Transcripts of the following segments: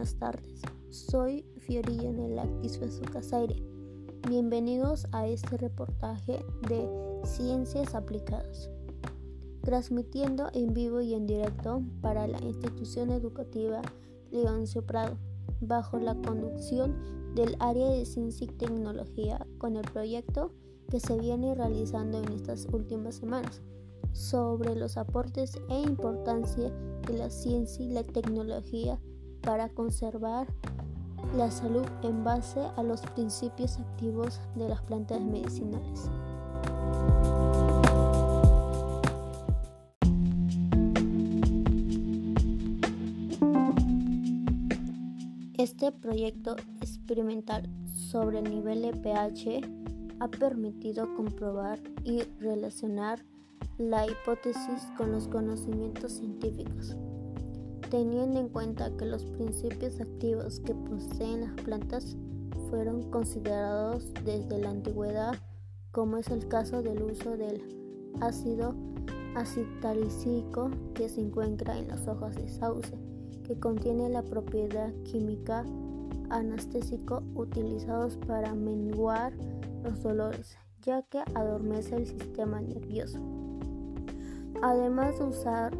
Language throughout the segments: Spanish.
buenas tardes. Soy Fiorilla Nelactis Casaire. Bienvenidos a este reportaje de Ciencias Aplicadas, transmitiendo en vivo y en directo para la institución educativa Leoncio Prado, bajo la conducción del área de Ciencia y Tecnología con el proyecto que se viene realizando en estas últimas semanas sobre los aportes e importancia de la ciencia y la tecnología para conservar la salud en base a los principios activos de las plantas medicinales. Este proyecto experimental sobre el nivel de pH ha permitido comprobar y relacionar la hipótesis con los conocimientos científicos, teniendo en cuenta que los principios activos que poseen las plantas fueron considerados desde la antigüedad, como es el caso del uso del ácido acetalicílico que se encuentra en las hojas de sauce, que contiene la propiedad química anestésico utilizados para menguar los dolores, ya que adormece el sistema nervioso. Además de usar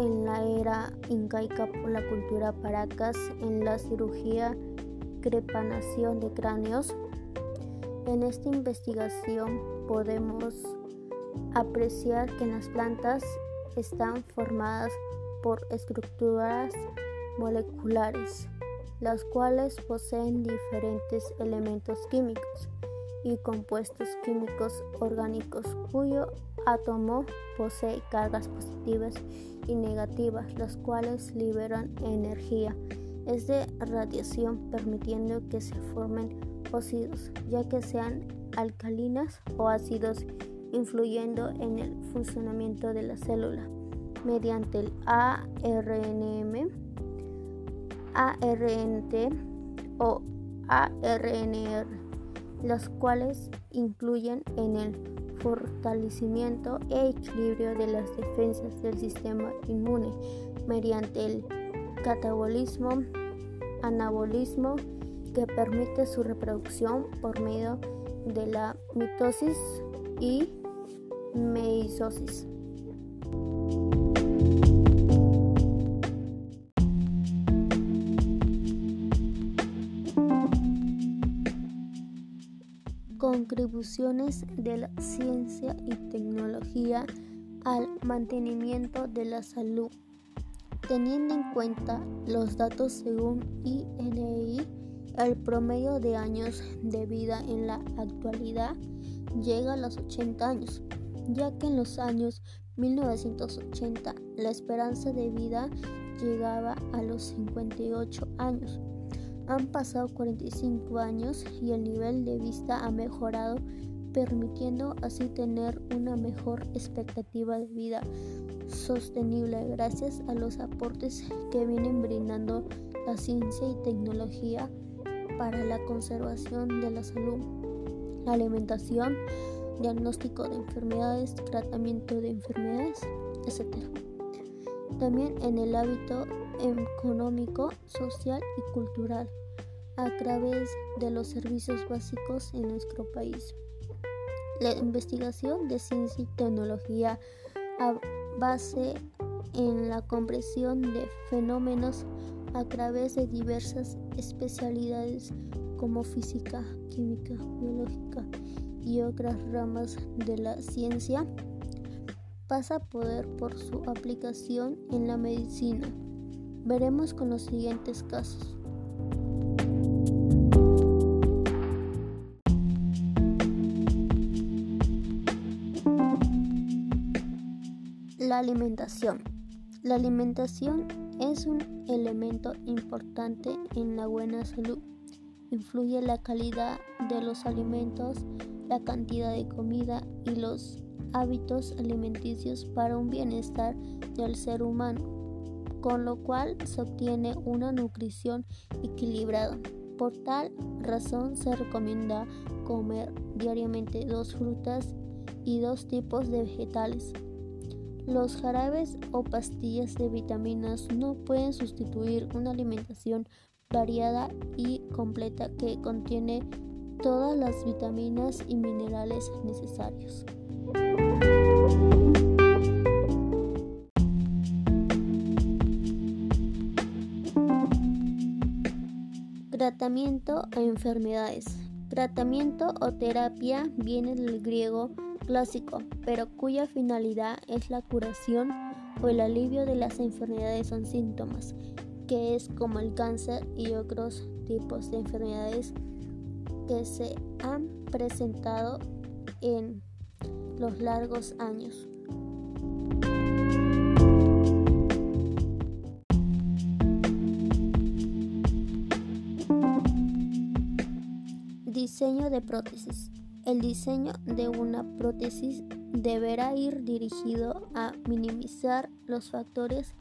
en la era incaica por la cultura paracas en la cirugía crepanación de cráneos, en esta investigación podemos apreciar que las plantas están formadas por estructuras moleculares, las cuales poseen diferentes elementos químicos y compuestos químicos orgánicos cuyo átomo posee cargas positivas y negativas, las cuales liberan energía. Es de radiación permitiendo que se formen óxidos, ya que sean alcalinas o ácidos, influyendo en el funcionamiento de la célula mediante el ARNM, ARNT o ARNR, las cuales incluyen en el fortalecimiento e equilibrio de las defensas del sistema inmune mediante el catabolismo, anabolismo que permite su reproducción por medio de la mitosis y meisosis. Contribuciones de la ciencia y tecnología al mantenimiento de la salud. Teniendo en cuenta los datos según INEI, el promedio de años de vida en la actualidad llega a los 80 años, ya que en los años 1980 la esperanza de vida llegaba a los 58 años. Han pasado 45 años y el nivel de vista ha mejorado, permitiendo así tener una mejor expectativa de vida sostenible gracias a los aportes que vienen brindando la ciencia y tecnología para la conservación de la salud, la alimentación, diagnóstico de enfermedades, tratamiento de enfermedades, etc. También en el hábito económico, social y cultural a través de los servicios básicos en nuestro país. La investigación de ciencia y tecnología a base en la comprensión de fenómenos a través de diversas especialidades como física, química, biológica y otras ramas de la ciencia pasa a poder por su aplicación en la medicina. Veremos con los siguientes casos. Alimentación. La alimentación es un elemento importante en la buena salud. Influye la calidad de los alimentos, la cantidad de comida y los hábitos alimenticios para un bienestar del ser humano, con lo cual se obtiene una nutrición equilibrada. Por tal razón se recomienda comer diariamente dos frutas y dos tipos de vegetales Los jarabes o pastillas de vitaminas no pueden sustituir una alimentación variada y completa que contiene todas las vitaminas y minerales necesarios. Tratamiento a enfermedades. Tratamiento o terapia viene del griego clásico, pero cuya finalidad es la curación o el alivio de las enfermedades o síntomas, que es como el cáncer y otros tipos de enfermedades que se han presentado en los largos años. Diseño de prótesis. El diseño de una prótesis deberá ir dirigido a minimizar los factores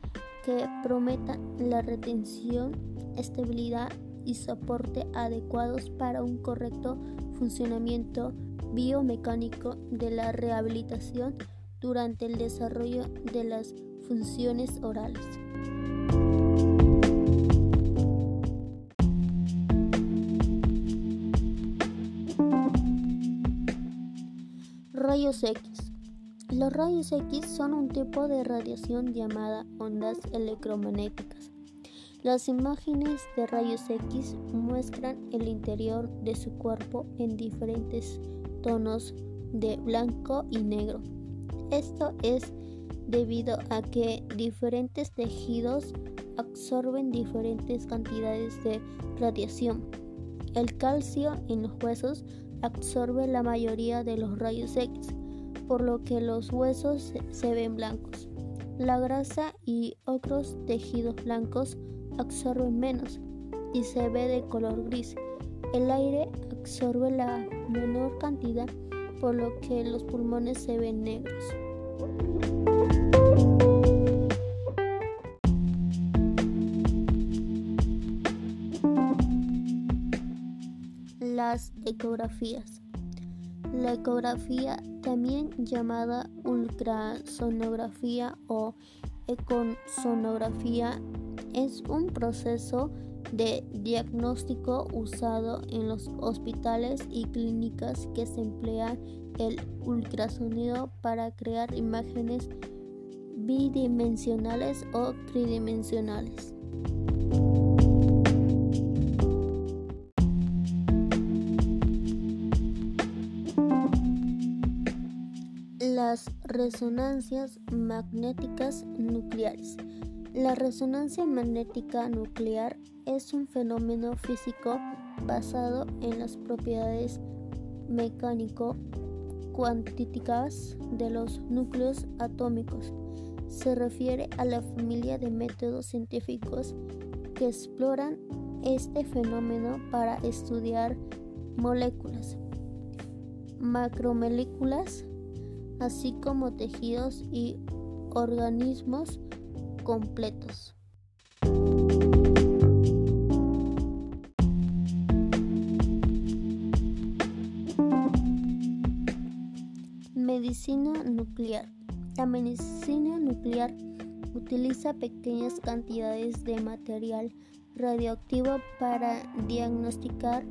que prometan la retención, estabilidad y soporte adecuados para un correcto funcionamiento biomecánico de la rehabilitación durante el desarrollo de las funciones orales. Rayos X. Los rayos X son un tipo de radiación llamada ondas electromagnéticas. Las imágenes de rayos X muestran el interior de su cuerpo en diferentes tonos de blanco y negro. Esto es debido a que diferentes tejidos absorben diferentes cantidades de radiación. El calcio en los huesos absorbe la mayoría de los rayos X, por lo que los huesos se ven blancos. La grasa y otros tejidos blancos absorben menos y se ve de color gris. El aire absorbe la menor cantidad, por lo que los pulmones se ven negros. Las ecografías. La ecografía, también llamada ultrasonografía o ecosonografía, es un proceso de diagnóstico usado en los hospitales y clínicas que se emplea el ultrasonido para crear imágenes bidimensionales o tridimensionales. Las resonancias magnéticas nucleares. La resonancia magnética nuclear es un fenómeno físico basado en las propiedades mecánico-cuantíticas de los núcleos atómicos. Se refiere a la familia de métodos científicos que exploran este fenómeno para estudiar moléculas, macromoléculas, así como tejidos y organismos completos. Medicina nuclear. La medicina nuclear utiliza pequeñas cantidades de material radioactivo para diagnosticar,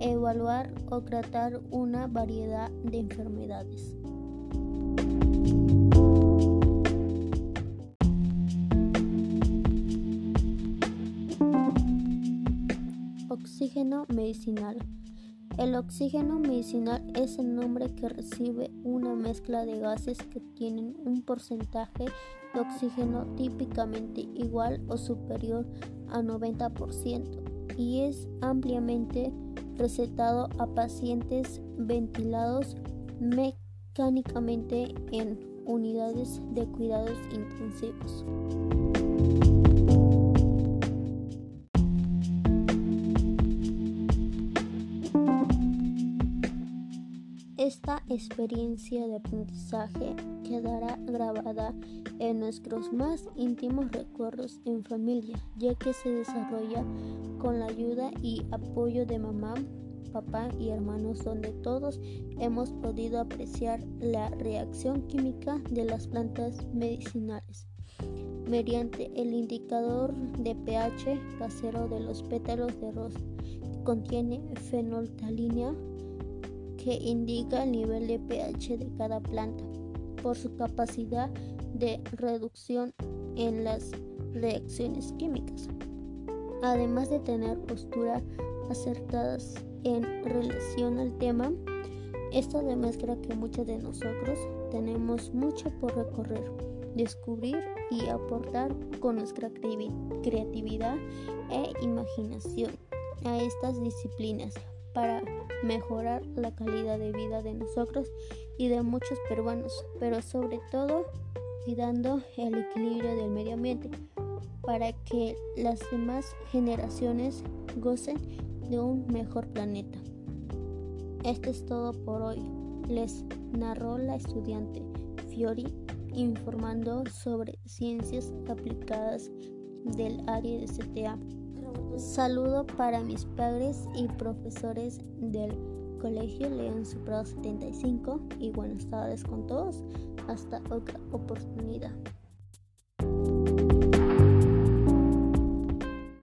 evaluar o tratar una variedad de enfermedades. Oxígeno medicinal. El oxígeno medicinal es el nombre que recibe una mezcla de gases que tienen un porcentaje de oxígeno típicamente igual o superior a 90% y es ampliamente recetado a pacientes ventilados mecánicamente en unidades de cuidados intensivos. Esta experiencia de aprendizaje quedará grabada en nuestros más íntimos recuerdos en familia, ya que se desarrolla con la ayuda y apoyo de mamá, papá y hermanos donde todos hemos podido apreciar la reacción química de las plantas medicinales mediante el indicador de pH casero de los pétalos de rosa. Contiene fenoltalina que indica el nivel de pH de cada planta por su capacidad de reducción en las reacciones químicas. Además de tener posturas acertadas en relación al tema, esto demuestra que muchos de nosotros tenemos mucho por recorrer, descubrir y aportar con nuestra creatividad e imaginación a estas disciplinas para mejorar la calidad de vida de nosotros y de muchos peruanos, pero sobre todo cuidando el equilibrio del medio ambiente para que las demás generaciones gocen de un mejor planeta. Esto es todo por hoy. Les narró la estudiante Fiori informando sobre ciencias aplicadas del área de CTA. Saludo para mis padres y profesores del Colegio León Supra 75 y buenas tardes con todos. Hasta otra oportunidad.